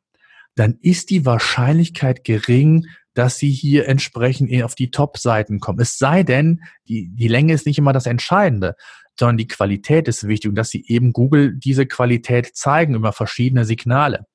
dann ist die Wahrscheinlichkeit gering, dass sie hier entsprechend auf die Top-Seiten kommen. Es sei denn, die, die Länge ist nicht immer das Entscheidende, sondern die Qualität ist wichtig und dass sie eben Google diese Qualität zeigen über verschiedene Signale.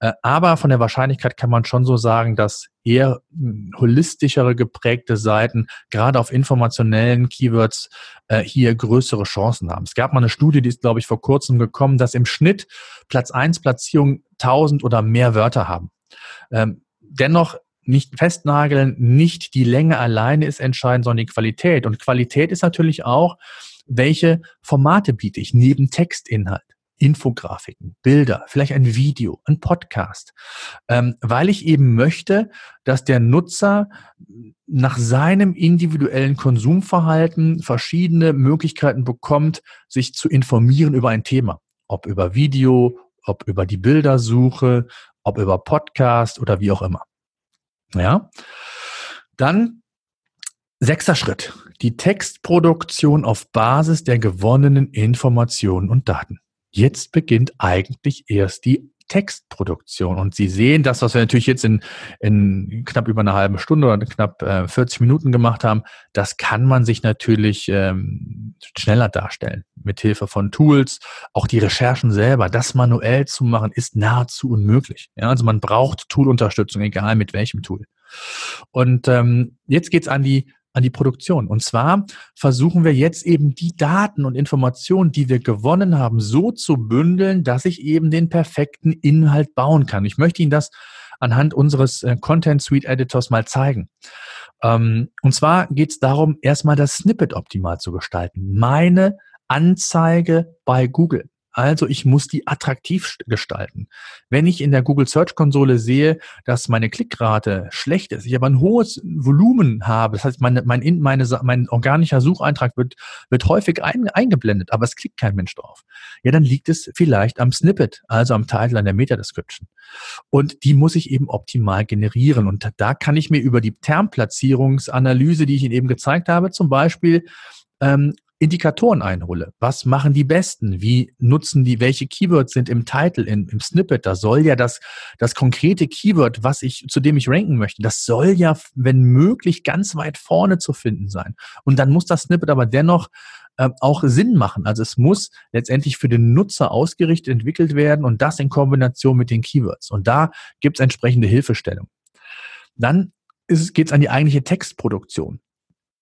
Äh, aber von der Wahrscheinlichkeit kann man schon so sagen, dass eher hm, holistischere geprägte Seiten, gerade auf informationellen Keywords, äh, hier größere Chancen haben. Es gab mal eine Studie, die ist, glaube ich, vor kurzem gekommen, dass im Schnitt Platz 1 Platzierungen 1000 oder mehr Wörter haben. Ähm, dennoch nicht festnageln, nicht die Länge alleine ist entscheidend, sondern die Qualität. Und Qualität ist natürlich auch, welche Formate biete ich neben Textinhalt. Infografiken, Bilder, vielleicht ein Video, ein Podcast, ähm, weil ich eben möchte, dass der Nutzer nach seinem individuellen Konsumverhalten verschiedene Möglichkeiten bekommt, sich zu informieren über ein Thema, ob über Video, ob über die Bildersuche, ob über Podcast oder wie auch immer. Ja, dann Sechster Schritt. Die Textproduktion auf Basis der gewonnenen Informationen und Daten. Jetzt beginnt eigentlich erst die Textproduktion. Und Sie sehen, das, was wir natürlich jetzt in, in knapp über einer halben Stunde oder knapp äh, 40 Minuten gemacht haben, das kann man sich natürlich ähm, schneller darstellen. Mit Hilfe von Tools. Auch die Recherchen selber, das manuell zu machen, ist nahezu unmöglich. Ja, also man braucht Toolunterstützung, egal mit welchem Tool. Und ähm, jetzt geht's an die an die Produktion. Und zwar versuchen wir jetzt eben die Daten und Informationen, die wir gewonnen haben, so zu bündeln, dass ich eben den perfekten Inhalt bauen kann. Ich möchte Ihnen das anhand unseres äh, Content Suite Editors mal zeigen. Ähm, und zwar geht es darum, erstmal das Snippet optimal zu gestalten. Meine Anzeige bei Google. Also ich muss die attraktiv gestalten. Wenn ich in der Google Search Konsole sehe, dass meine Klickrate schlecht ist, ich aber ein hohes Volumen habe, das heißt, meine, mein, meine, mein organischer Sucheintrag wird, wird häufig ein, eingeblendet, aber es klickt kein Mensch drauf. Ja, dann liegt es vielleicht am Snippet, also am Titel, an der Meta-Description. Und die muss ich eben optimal generieren. Und da kann ich mir über die Termplatzierungsanalyse, die ich Ihnen eben gezeigt habe, zum Beispiel ähm, Indikatoren einhole. Was machen die Besten? Wie nutzen die, welche Keywords sind im Titel, in, im Snippet? Da soll ja das, das konkrete Keyword, was ich, zu dem ich ranken möchte, das soll ja, wenn möglich, ganz weit vorne zu finden sein. Und dann muss das Snippet aber dennoch äh, auch Sinn machen. Also es muss letztendlich für den Nutzer ausgerichtet entwickelt werden und das in Kombination mit den Keywords. Und da gibt es entsprechende Hilfestellung. Dann geht es an die eigentliche Textproduktion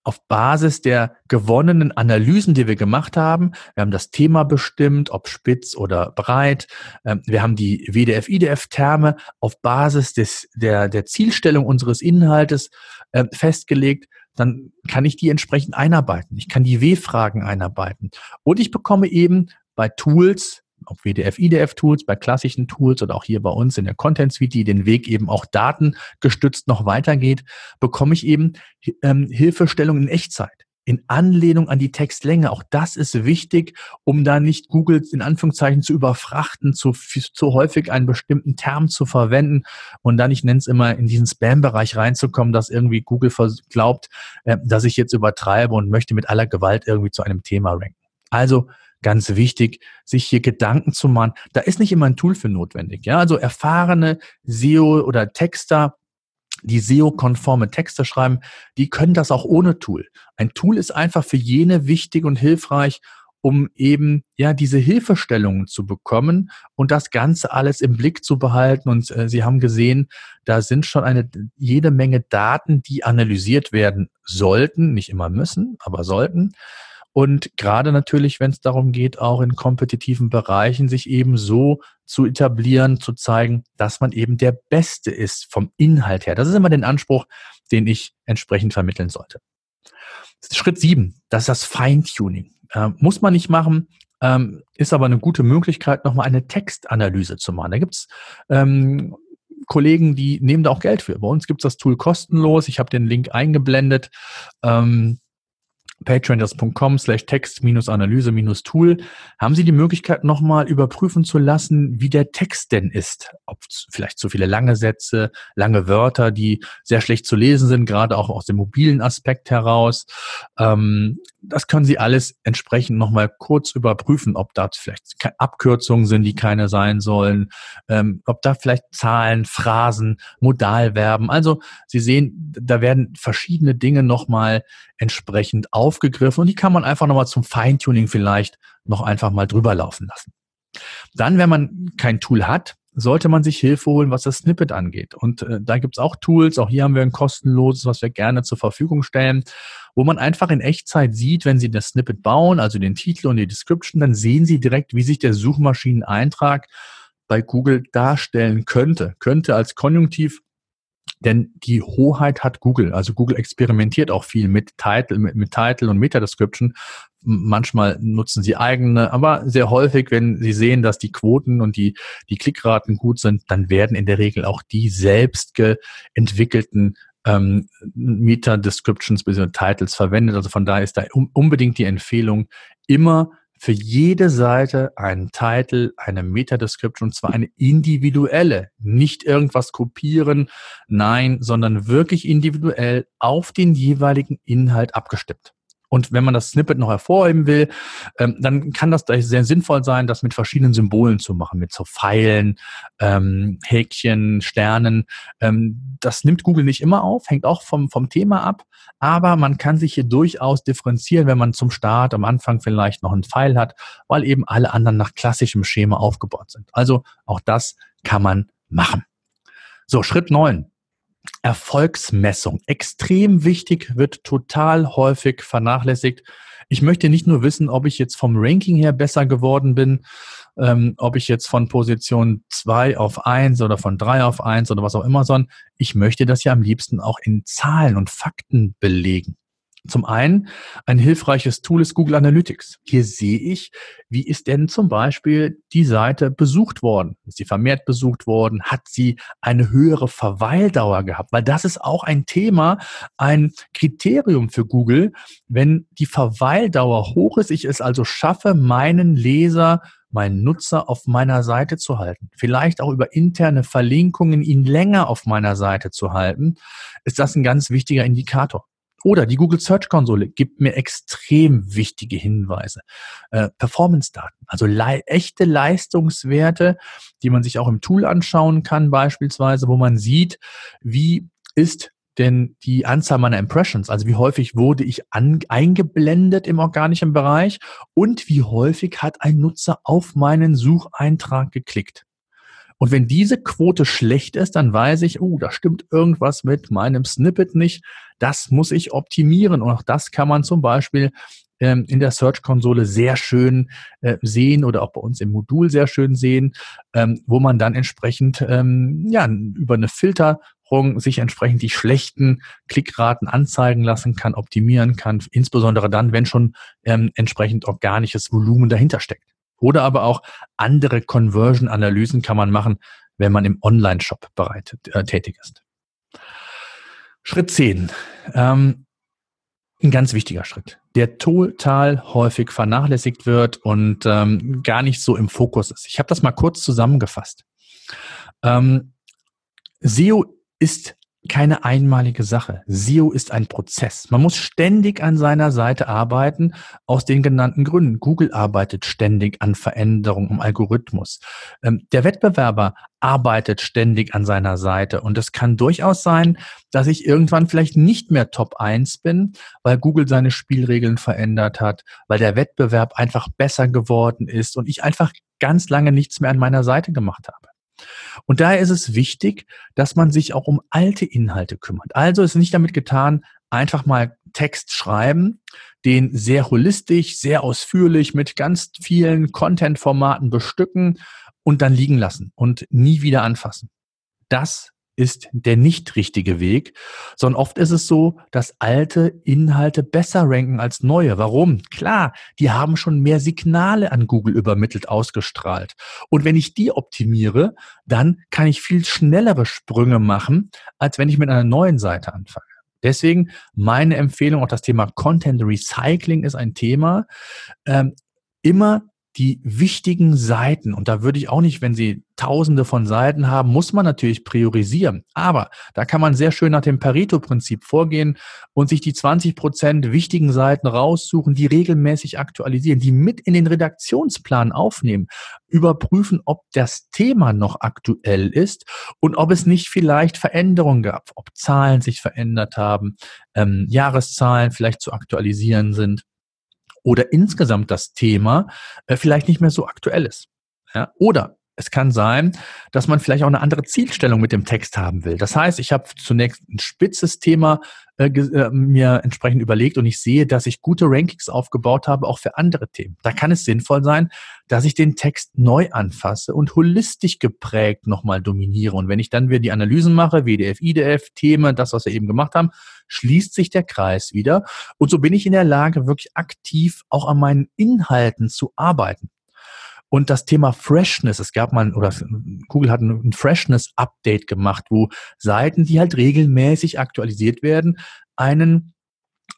auf Basis der gewonnenen Analysen, die wir gemacht haben. Wir haben das Thema bestimmt, ob spitz oder breit. Ähm, wir haben die WDF-IDF-Terme auf Basis des, der, der Zielstellung unseres Inhaltes äh, festgelegt. Dann kann ich die entsprechend einarbeiten. Ich kann die W-Fragen einarbeiten. Und ich bekomme eben bei Tools ob WDF, IDF-Tools, bei klassischen Tools oder auch hier bei uns in der Content Suite, die den Weg eben auch datengestützt noch weitergeht, bekomme ich eben ähm, Hilfestellung in Echtzeit in Anlehnung an die Textlänge. Auch das ist wichtig, um da nicht Google in Anführungszeichen zu überfrachten, zu, zu häufig einen bestimmten Term zu verwenden und dann, ich nenne es immer, in diesen Spam-Bereich reinzukommen, dass irgendwie Google glaubt, äh, dass ich jetzt übertreibe und möchte mit aller Gewalt irgendwie zu einem Thema ranken. Also ganz wichtig, sich hier Gedanken zu machen. Da ist nicht immer ein Tool für notwendig. Ja, also erfahrene SEO oder Texter, die SEO-konforme Texte schreiben, die können das auch ohne Tool. Ein Tool ist einfach für jene wichtig und hilfreich, um eben ja diese Hilfestellungen zu bekommen und das Ganze alles im Blick zu behalten. Und äh, Sie haben gesehen, da sind schon eine jede Menge Daten, die analysiert werden sollten, nicht immer müssen, aber sollten. Und gerade natürlich, wenn es darum geht, auch in kompetitiven Bereichen sich eben so zu etablieren, zu zeigen, dass man eben der Beste ist vom Inhalt her. Das ist immer den Anspruch, den ich entsprechend vermitteln sollte. Schritt sieben, das ist das Feintuning. Ähm, muss man nicht machen, ähm, ist aber eine gute Möglichkeit, nochmal eine Textanalyse zu machen. Da gibt's ähm, Kollegen, die nehmen da auch Geld für. Bei uns gibt's das Tool kostenlos. Ich habe den Link eingeblendet. Ähm, patreon.com slash text-analyse-tool haben Sie die Möglichkeit nochmal überprüfen zu lassen, wie der Text denn ist. Ob vielleicht zu viele lange Sätze, lange Wörter, die sehr schlecht zu lesen sind, gerade auch aus dem mobilen Aspekt heraus. Ähm, das können Sie alles entsprechend nochmal kurz überprüfen, ob da vielleicht Abkürzungen sind, die keine sein sollen, ähm, ob da vielleicht Zahlen, Phrasen, Modalverben. Also Sie sehen, da werden verschiedene Dinge nochmal entsprechend aufgegriffen und die kann man einfach nochmal zum Feintuning vielleicht noch einfach mal drüber laufen lassen. Dann, wenn man kein Tool hat, sollte man sich Hilfe holen, was das Snippet angeht. Und äh, da gibt's auch Tools, auch hier haben wir ein kostenloses, was wir gerne zur Verfügung stellen, wo man einfach in Echtzeit sieht, wenn Sie das Snippet bauen, also den Titel und die Description, dann sehen Sie direkt, wie sich der Suchmaschineneintrag bei Google darstellen könnte. Könnte als Konjunktiv denn die Hoheit hat Google. Also Google experimentiert auch viel mit Title, mit, mit Title und Meta-Description. Manchmal nutzen sie eigene, aber sehr häufig, wenn sie sehen, dass die Quoten und die, die Klickraten gut sind, dann werden in der Regel auch die selbst entwickelten ähm, Meta-Descriptions bzw. Titles verwendet. Also von daher ist da unbedingt die Empfehlung, immer für jede Seite einen Titel, eine Meta-Description, und zwar eine individuelle, nicht irgendwas kopieren, nein, sondern wirklich individuell auf den jeweiligen Inhalt abgestimmt. Und wenn man das Snippet noch hervorheben will, ähm, dann kann das sehr sinnvoll sein, das mit verschiedenen Symbolen zu machen, mit so Pfeilen, ähm, Häkchen, Sternen. Ähm, das nimmt Google nicht immer auf, hängt auch vom, vom Thema ab, aber man kann sich hier durchaus differenzieren, wenn man zum Start am Anfang vielleicht noch einen Pfeil hat, weil eben alle anderen nach klassischem Schema aufgebaut sind. Also auch das kann man machen. So, Schritt neun Erfolgsmessung. Extrem wichtig, wird total häufig vernachlässigt. Ich möchte nicht nur wissen, ob ich jetzt vom Ranking her besser geworden bin, ähm, ob ich jetzt von Position 2 auf 1 oder von 3 auf 1 oder was auch immer, sondern ich möchte das ja am liebsten auch in Zahlen und Fakten belegen. Zum einen, ein hilfreiches Tool ist Google Analytics. Hier sehe ich, wie ist denn zum Beispiel die Seite besucht worden? Ist sie vermehrt besucht worden? Hat sie eine höhere Verweildauer gehabt? Weil das ist auch ein Thema, ein Kriterium für Google. Wenn die Verweildauer hoch ist, ich es also schaffe, meinen Leser meinen Nutzer auf meiner Seite zu halten, vielleicht auch über interne Verlinkungen ihn länger auf meiner Seite zu halten, ist das ein ganz wichtiger Indikator. Oder die Google Search Konsole gibt mir extrem wichtige Hinweise. Äh, Performance-Daten, also le echte Leistungswerte, die man sich auch im Tool anschauen kann, beispielsweise, wo man sieht, wie ist denn die Anzahl meiner Impressions, also wie häufig wurde ich eingeblendet im organischen Bereich und wie häufig hat ein Nutzer auf meinen Sucheintrag geklickt. Und wenn diese Quote schlecht ist, dann weiß ich, oh, da stimmt irgendwas mit meinem Snippet nicht. Das muss ich optimieren. Und auch das kann man zum Beispiel ähm, in der Search-Konsole sehr schön äh, sehen oder auch bei uns im Modul sehr schön sehen, ähm, wo man dann entsprechend ähm, ja, über eine Filterung sich entsprechend die schlechten Klickraten anzeigen lassen kann, optimieren kann, insbesondere dann, wenn schon ähm, entsprechend organisches Volumen dahinter steckt. Oder aber auch andere Conversion-Analysen kann man machen, wenn man im Online-Shop bereit, äh, tätig ist. Schritt 10. Ähm, ein ganz wichtiger Schritt, der total häufig vernachlässigt wird und ähm, gar nicht so im Fokus ist. Ich habe das mal kurz zusammengefasst. Ähm, SEO ist keine einmalige Sache. SEO ist ein Prozess. Man muss ständig an seiner Seite arbeiten, aus den genannten Gründen. Google arbeitet ständig an Veränderungen im Algorithmus. Ähm, der Wettbewerber arbeitet ständig an seiner Seite. Und es kann durchaus sein, dass ich irgendwann vielleicht nicht mehr Top 1 bin, weil Google seine Spielregeln verändert hat, weil der Wettbewerb einfach besser geworden ist und ich einfach ganz lange nichts mehr an meiner Seite gemacht habe. Und daher ist es wichtig, dass man sich auch um alte Inhalte kümmert. Also ist nicht damit getan, einfach mal Text schreiben, den sehr holistisch, sehr ausführlich mit ganz vielen Content-Formaten bestücken und dann liegen lassen und nie wieder anfassen. Das ist der nicht richtige Weg, sondern oft ist es so, dass alte Inhalte besser ranken als neue. Warum? Klar, die haben schon mehr Signale an Google übermittelt ausgestrahlt. Und wenn ich die optimiere, dann kann ich viel schnellere Sprünge machen, als wenn ich mit einer neuen Seite anfange. Deswegen meine Empfehlung, auch das Thema Content Recycling ist ein Thema. Ähm, immer die wichtigen Seiten, und da würde ich auch nicht, wenn Sie tausende von Seiten haben, muss man natürlich priorisieren. Aber da kann man sehr schön nach dem Pareto-Prinzip vorgehen und sich die 20 Prozent wichtigen Seiten raussuchen, die regelmäßig aktualisieren, die mit in den Redaktionsplan aufnehmen, überprüfen, ob das Thema noch aktuell ist und ob es nicht vielleicht Veränderungen gab, ob Zahlen sich verändert haben, ähm, Jahreszahlen vielleicht zu aktualisieren sind oder insgesamt das Thema äh, vielleicht nicht mehr so aktuell ist. Ja? Oder es kann sein, dass man vielleicht auch eine andere Zielstellung mit dem Text haben will. Das heißt, ich habe zunächst ein spitzes Thema äh, äh, mir entsprechend überlegt und ich sehe, dass ich gute Rankings aufgebaut habe, auch für andere Themen. Da kann es sinnvoll sein, dass ich den Text neu anfasse und holistisch geprägt nochmal dominiere. Und wenn ich dann wieder die Analysen mache, WDF, IDF, Themen, das, was wir eben gemacht haben, schließt sich der Kreis wieder. Und so bin ich in der Lage, wirklich aktiv auch an meinen Inhalten zu arbeiten. Und das Thema Freshness, es gab mal, oder Google hat ein Freshness-Update gemacht, wo Seiten, die halt regelmäßig aktualisiert werden, einen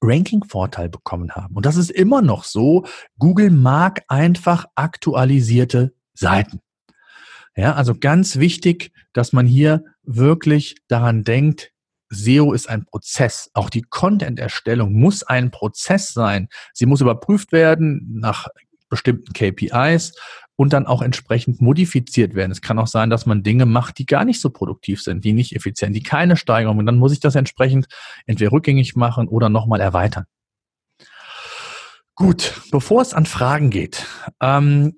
Ranking-Vorteil bekommen haben. Und das ist immer noch so. Google mag einfach aktualisierte Seiten. Ja, also ganz wichtig, dass man hier wirklich daran denkt, SEO ist ein Prozess. Auch die Content-Erstellung muss ein Prozess sein. Sie muss überprüft werden nach bestimmten KPIs und dann auch entsprechend modifiziert werden. Es kann auch sein, dass man Dinge macht, die gar nicht so produktiv sind, die nicht effizient, die keine Steigerung. Und dann muss ich das entsprechend entweder rückgängig machen oder nochmal erweitern. Gut, bevor es an Fragen geht, ähm,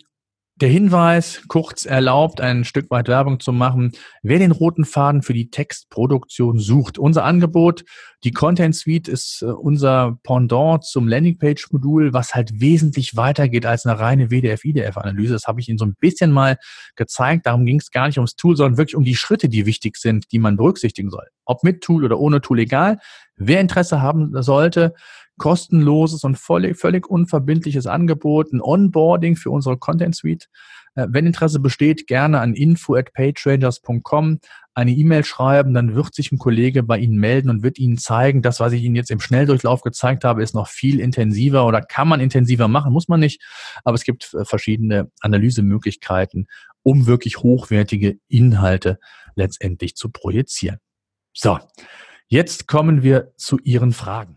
der Hinweis, kurz erlaubt, ein Stück weit Werbung zu machen. Wer den roten Faden für die Textproduktion sucht, unser Angebot, die Content Suite ist äh, unser Pendant zum Landingpage-Modul, was halt wesentlich weitergeht als eine reine WDF-IDF-Analyse. Das habe ich Ihnen so ein bisschen mal gezeigt. Darum ging es gar nicht ums Tool, sondern wirklich um die Schritte, die wichtig sind, die man berücksichtigen soll. Ob mit Tool oder ohne Tool, egal. Wer Interesse haben sollte, kostenloses und völlig, völlig unverbindliches Angebot, ein Onboarding für unsere Content Suite. Äh, wenn Interesse besteht, gerne an info at pagerangers.com eine E-Mail schreiben, dann wird sich ein Kollege bei Ihnen melden und wird Ihnen zeigen, das, was ich Ihnen jetzt im Schnelldurchlauf gezeigt habe, ist noch viel intensiver oder kann man intensiver machen, muss man nicht. Aber es gibt äh, verschiedene Analysemöglichkeiten, um wirklich hochwertige Inhalte letztendlich zu projizieren. So, jetzt kommen wir zu Ihren Fragen.